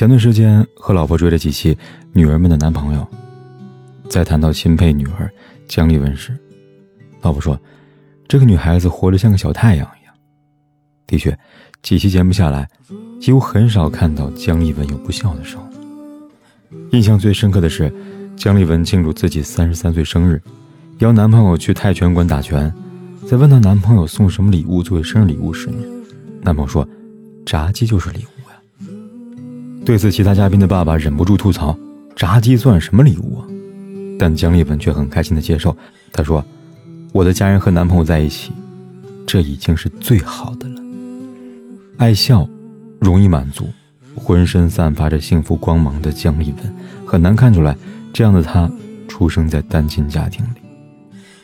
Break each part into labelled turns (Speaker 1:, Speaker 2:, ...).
Speaker 1: 前段时间和老婆追了几期女儿们的男朋友，在谈到钦佩女儿姜丽文时，老婆说：“这个女孩子活得像个小太阳一样。”的确，几期节目下来，几乎很少看到姜丽文有不孝的时候。印象最深刻的是，姜丽文庆祝自己三十三岁生日，邀男朋友去泰拳馆打拳，在问她男朋友送什么礼物作为生日礼物时，男朋友说：“炸鸡就是礼物。”对此，其他嘉宾的爸爸忍不住吐槽：“炸鸡算什么礼物啊？”但姜丽文却很开心的接受。她说：“我的家人和男朋友在一起，这已经是最好的了。爱笑，容易满足，浑身散发着幸福光芒的姜丽文，很难看出来，这样的她出生在单亲家庭里，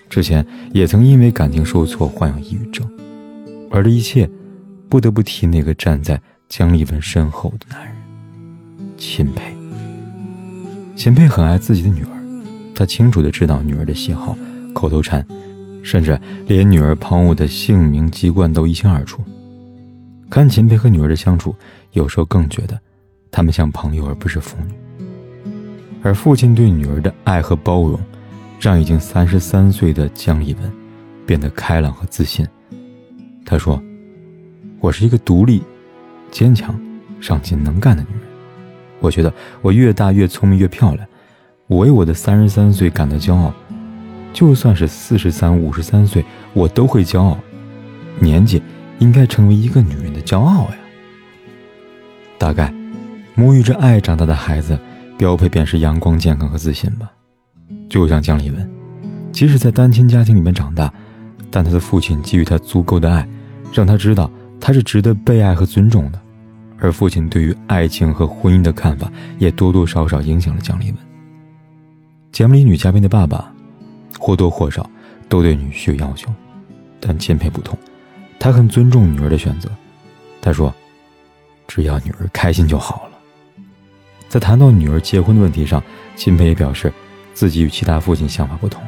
Speaker 1: 之前也曾因为感情受挫患有抑郁症，而这一切，不得不提那个站在姜丽文身后的男人。”钦佩，钦佩很爱自己的女儿，他清楚的知道女儿的喜好、口头禅，甚至连女儿旁物的姓名、籍贯都一清二楚。看秦佩和女儿的相处，有时候更觉得，他们像朋友而不是父女。而父亲对女儿的爱和包容，让已经三十三岁的江一文，变得开朗和自信。他说：“我是一个独立、坚强、上进、能干的女人。”我觉得我越大越聪明越漂亮，我为我的三十三岁感到骄傲。就算是四十三、五十三岁，我都会骄傲。年纪应该成为一个女人的骄傲呀。大概，沐浴着爱长大的孩子，标配便是阳光、健康和自信吧。就像姜丽文，即使在单亲家庭里面长大，但她的父亲给予她足够的爱，让她知道她是值得被爱和尊重的。而父亲对于爱情和婚姻的看法，也多多少少影响了蒋丽文。节目里女嘉宾的爸爸，或多或少都对女婿有要求，但钦佩不同，他很尊重女儿的选择。他说：“只要女儿开心就好了。”在谈到女儿结婚的问题上，钦佩也表示自己与其他父亲想法不同。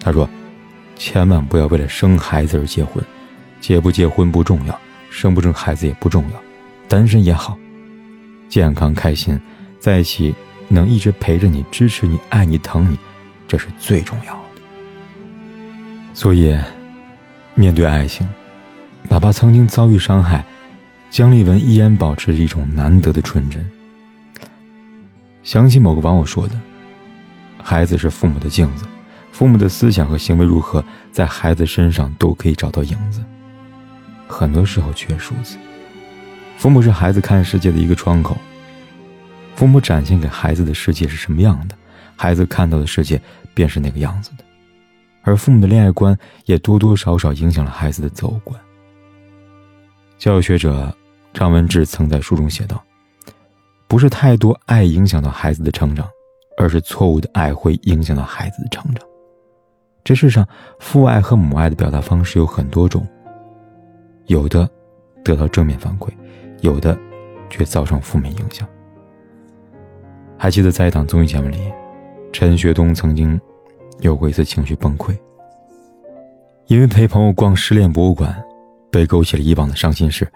Speaker 1: 他说：“千万不要为了生孩子而结婚，结不结婚不重要，生不生孩子也不重要。”单身也好，健康开心，在一起能一直陪着你、支持你、爱你、疼你，这是最重要的。所以，面对爱情，哪怕曾经遭遇伤害，姜丽文依然保持着一种难得的纯真。想起某个网友说的：“孩子是父母的镜子，父母的思想和行为如何，在孩子身上都可以找到影子。很多时候缺数字。”父母是孩子看世界的一个窗口，父母展现给孩子的世界是什么样的，孩子看到的世界便是那个样子的，而父母的恋爱观也多多少少影响了孩子的择偶观。教育学者张文志曾在书中写道：“不是太多爱影响到孩子的成长，而是错误的爱会影响到孩子的成长。这世上，父爱和母爱的表达方式有很多种，有的得到正面反馈。”有的，却造成负面影响。还记得在一档综艺节目里，陈学冬曾经有过一次情绪崩溃，因为陪朋友逛失恋博物馆，被勾起了以往的伤心事。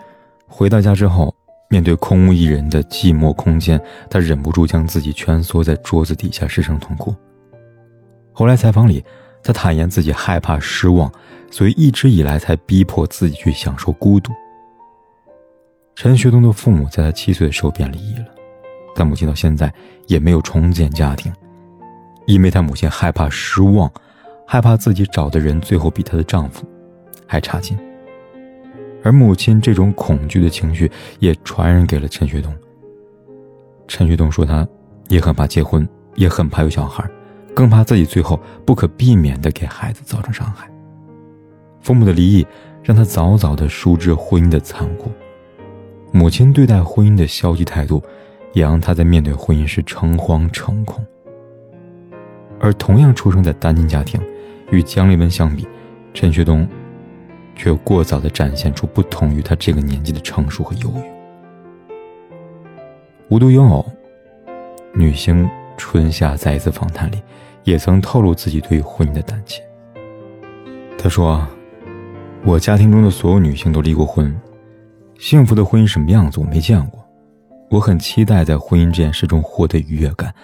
Speaker 1: 回到家之后，面对空无一人的寂寞空间，他忍不住将自己蜷缩在桌子底下失声痛哭。后来采访里，他坦言自己害怕失望，所以一直以来才逼迫自己去享受孤独。陈学冬的父母在他七岁的时候便离异了，但母亲到现在也没有重建家庭，因为他母亲害怕失望，害怕自己找的人最后比她的丈夫还差劲。而母亲这种恐惧的情绪也传染给了陈学冬。陈学冬说，他也很怕结婚，也很怕有小孩，更怕自己最后不可避免地给孩子造成伤害。父母的离异让他早早地熟知婚姻的残酷。母亲对待婚姻的消极态度，也让他在面对婚姻时诚惶诚恐。而同样出生在单亲家庭，与姜丽文相比，陈学冬却过早的展现出不同于他这个年纪的成熟和忧郁。无独有偶，女星春夏在一次访谈里，也曾透露自己对于婚姻的胆怯。她说：“我家庭中的所有女性都离过婚，幸福的婚姻什么样子我没见过。我很期待在婚姻这件事中获得愉悦感，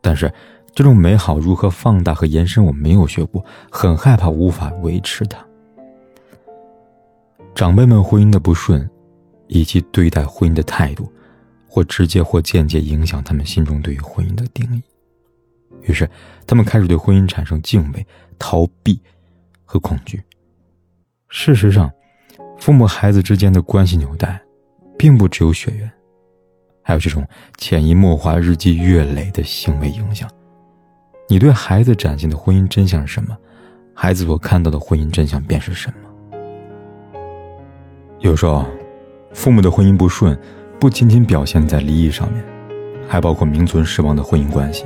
Speaker 1: 但是这种美好如何放大和延伸我没有学过，很害怕无法维持它。长辈们婚姻的不顺，以及对待婚姻的态度，或直接或间接影响他们心中对于婚姻的定义。于是，他们开始对婚姻产生敬畏、逃避。”和恐惧。事实上，父母孩子之间的关系纽带，并不只有血缘，还有这种潜移默化、日积月累的行为影响。你对孩子展现的婚姻真相是什么，孩子所看到的婚姻真相便是什么。有时候，父母的婚姻不顺，不仅仅表现在离异上面，还包括名存实亡的婚姻关系。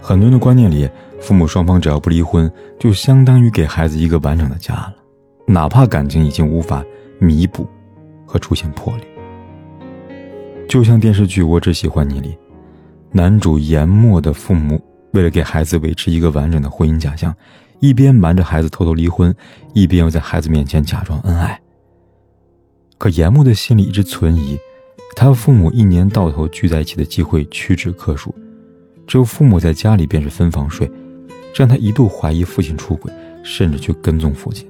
Speaker 1: 很多人的观念里，父母双方只要不离婚，就相当于给孩子一个完整的家了，哪怕感情已经无法弥补和出现破裂。就像电视剧《我只喜欢你》里，男主严默的父母为了给孩子维持一个完整的婚姻假象，一边瞒着孩子偷偷离婚，一边又在孩子面前假装恩爱。可严默的心里一直存疑，他父母一年到头聚在一起的机会屈指可数。只有父母在家里便是分房睡，让他一度怀疑父亲出轨，甚至去跟踪父亲。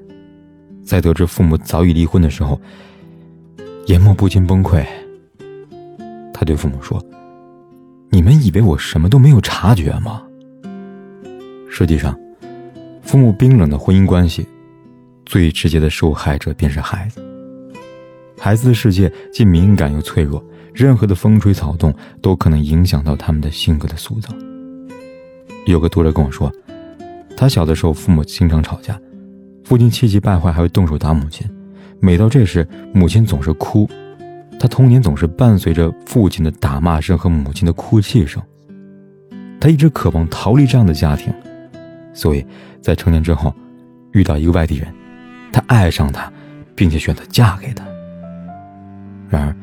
Speaker 1: 在得知父母早已离婚的时候，严默不禁崩溃。他对父母说：“你们以为我什么都没有察觉吗？”实际上，父母冰冷的婚姻关系，最直接的受害者便是孩子。孩子的世界既敏感又脆弱。任何的风吹草动都可能影响到他们的性格的塑造。有个读者跟我说，他小的时候父母经常吵架，父亲气急败坏还会动手打母亲，每到这时母亲总是哭，他童年总是伴随着父亲的打骂声和母亲的哭泣声。他一直渴望逃离这样的家庭，所以在成年之后遇到一个外地人，他爱上他，并且选择嫁给他。然而。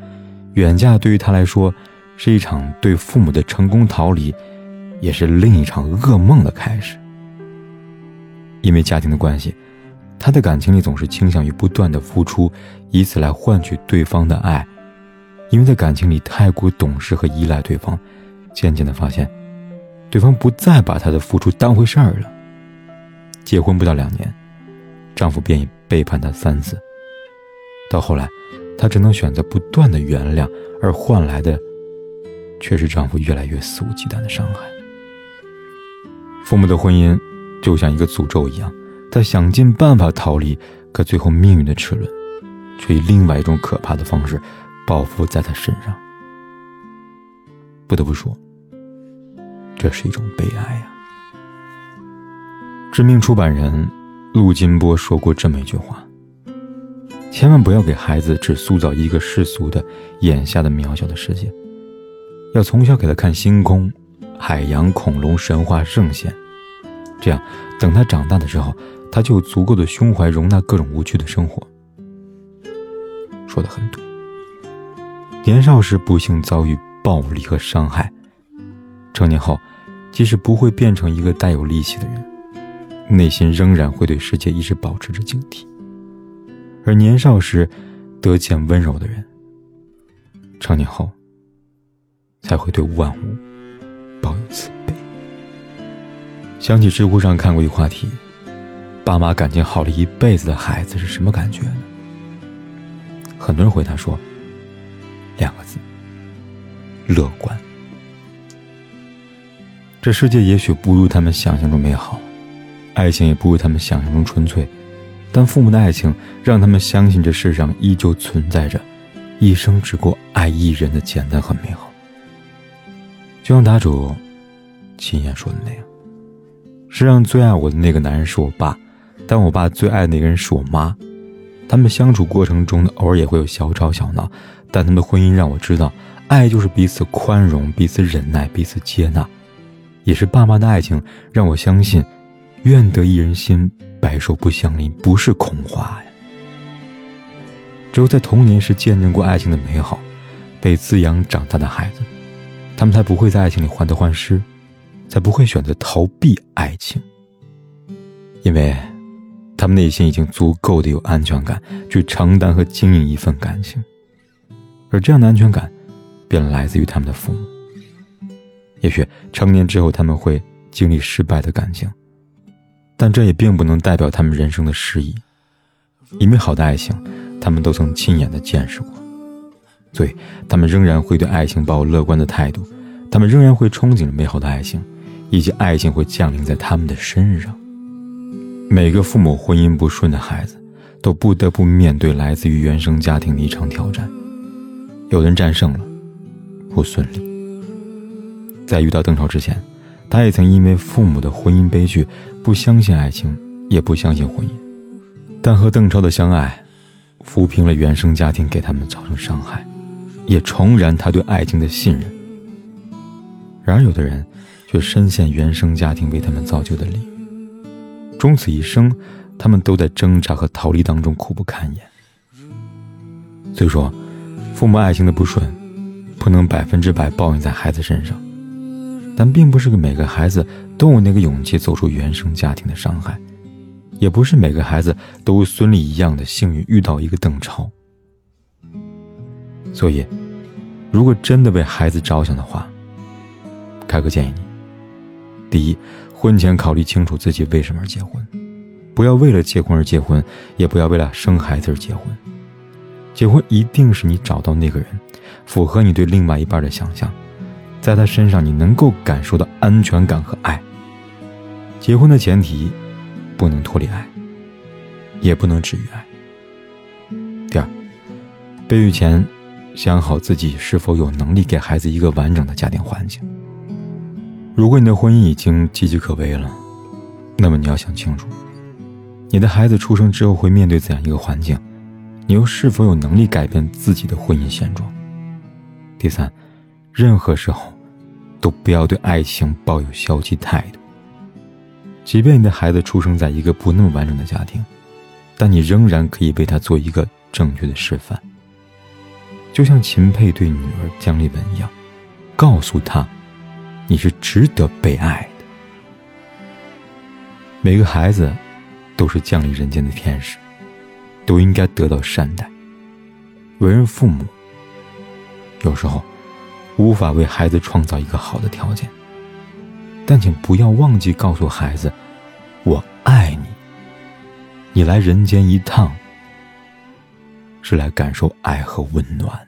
Speaker 1: 远嫁对于他来说，是一场对父母的成功逃离，也是另一场噩梦的开始。因为家庭的关系，他的感情里总是倾向于不断的付出，以此来换取对方的爱。因为在感情里太过懂事和依赖对方，渐渐的发现，对方不再把他的付出当回事儿了。结婚不到两年，丈夫便已背叛她三次。到后来。她只能选择不断的原谅，而换来的，却是丈夫越来越肆无忌惮的伤害。父母的婚姻就像一个诅咒一样，他想尽办法逃离，可最后命运的齿轮，却以另外一种可怕的方式报复在他身上。不得不说，这是一种悲哀呀。知名出版人陆金波说过这么一句话。千万不要给孩子只塑造一个世俗的、眼下的渺小的世界，要从小给他看星空、海洋、恐龙、神话、圣贤，这样等他长大的时候，他就有足够的胸怀容纳各种无趣的生活。说的很对。年少时不幸遭遇暴力和伤害，成年后，即使不会变成一个带有戾气的人，内心仍然会对世界一直保持着警惕。而年少时得见温柔的人，成年后才会对万物抱有慈悲。想起知乎上看过一话题：爸妈感情好了一辈子的孩子是什么感觉呢？很多人回答说：两个字，乐观。这世界也许不如他们想象中美好，爱情也不如他们想象中纯粹。但父母的爱情让他们相信这世上依旧存在着一生只过爱一人的简单和美好。就像答主亲眼说的那样：“世上最爱我的那个男人是我爸，但我爸最爱的那个人是我妈。他们相处过程中呢，偶尔也会有小吵小闹，但他们的婚姻让我知道，爱就是彼此宽容、彼此忍耐、彼此接纳，也是爸妈的爱情让我相信，愿得一人心，白首不相离不是空话呀。只有在童年时见证过爱情的美好，被滋养长大的孩子，他们才不会在爱情里患得患失，才不会选择逃避爱情。因为，他们内心已经足够的有安全感，去承担和经营一份感情，而这样的安全感，便来自于他们的父母。也许成年之后他们会经历失败的感情，但这也并不能代表他们人生的失意，因为好的爱情。他们都曾亲眼的见识过，所以他们仍然会对爱情抱有乐观的态度，他们仍然会憧憬着美好的爱情，以及爱情会降临在他们的身上。每个父母婚姻不顺的孩子，都不得不面对来自于原生家庭的一场挑战。有人战胜了，不顺利。在遇到邓超之前，他也曾因为父母的婚姻悲剧，不相信爱情，也不相信婚姻，但和邓超的相爱。抚平了原生家庭给他们造成伤害，也重燃他对爱情的信任。然而，有的人却深陷原生家庭为他们造就的力，终此一生，他们都在挣扎和逃离当中苦不堪言。所以说，父母爱情的不顺，不能百分之百报应在孩子身上，但并不是每个孩子都有那个勇气走出原生家庭的伤害。也不是每个孩子都孙俪一样的幸运遇到一个邓超，所以，如果真的为孩子着想的话，凯哥建议你：第一，婚前考虑清楚自己为什么而结婚，不要为了结婚而结婚，也不要为了生孩子而结婚。结婚一定是你找到那个人，符合你对另外一半的想象，在他身上你能够感受到安全感和爱。结婚的前提。不能脱离爱，也不能止于爱。第二，备孕前想好自己是否有能力给孩子一个完整的家庭环境。如果你的婚姻已经岌岌可危了，那么你要想清楚，你的孩子出生之后会面对怎样一个环境，你又是否有能力改变自己的婚姻现状。第三，任何时候都不要对爱情抱有消极态度。即便你的孩子出生在一个不那么完整的家庭，但你仍然可以为他做一个正确的示范。就像秦沛对女儿姜丽文一样，告诉她，你是值得被爱的。每个孩子都是降临人间的天使，都应该得到善待。为人父母，有时候无法为孩子创造一个好的条件。但请不要忘记告诉孩子：“我爱你。你来人间一趟，是来感受爱和温暖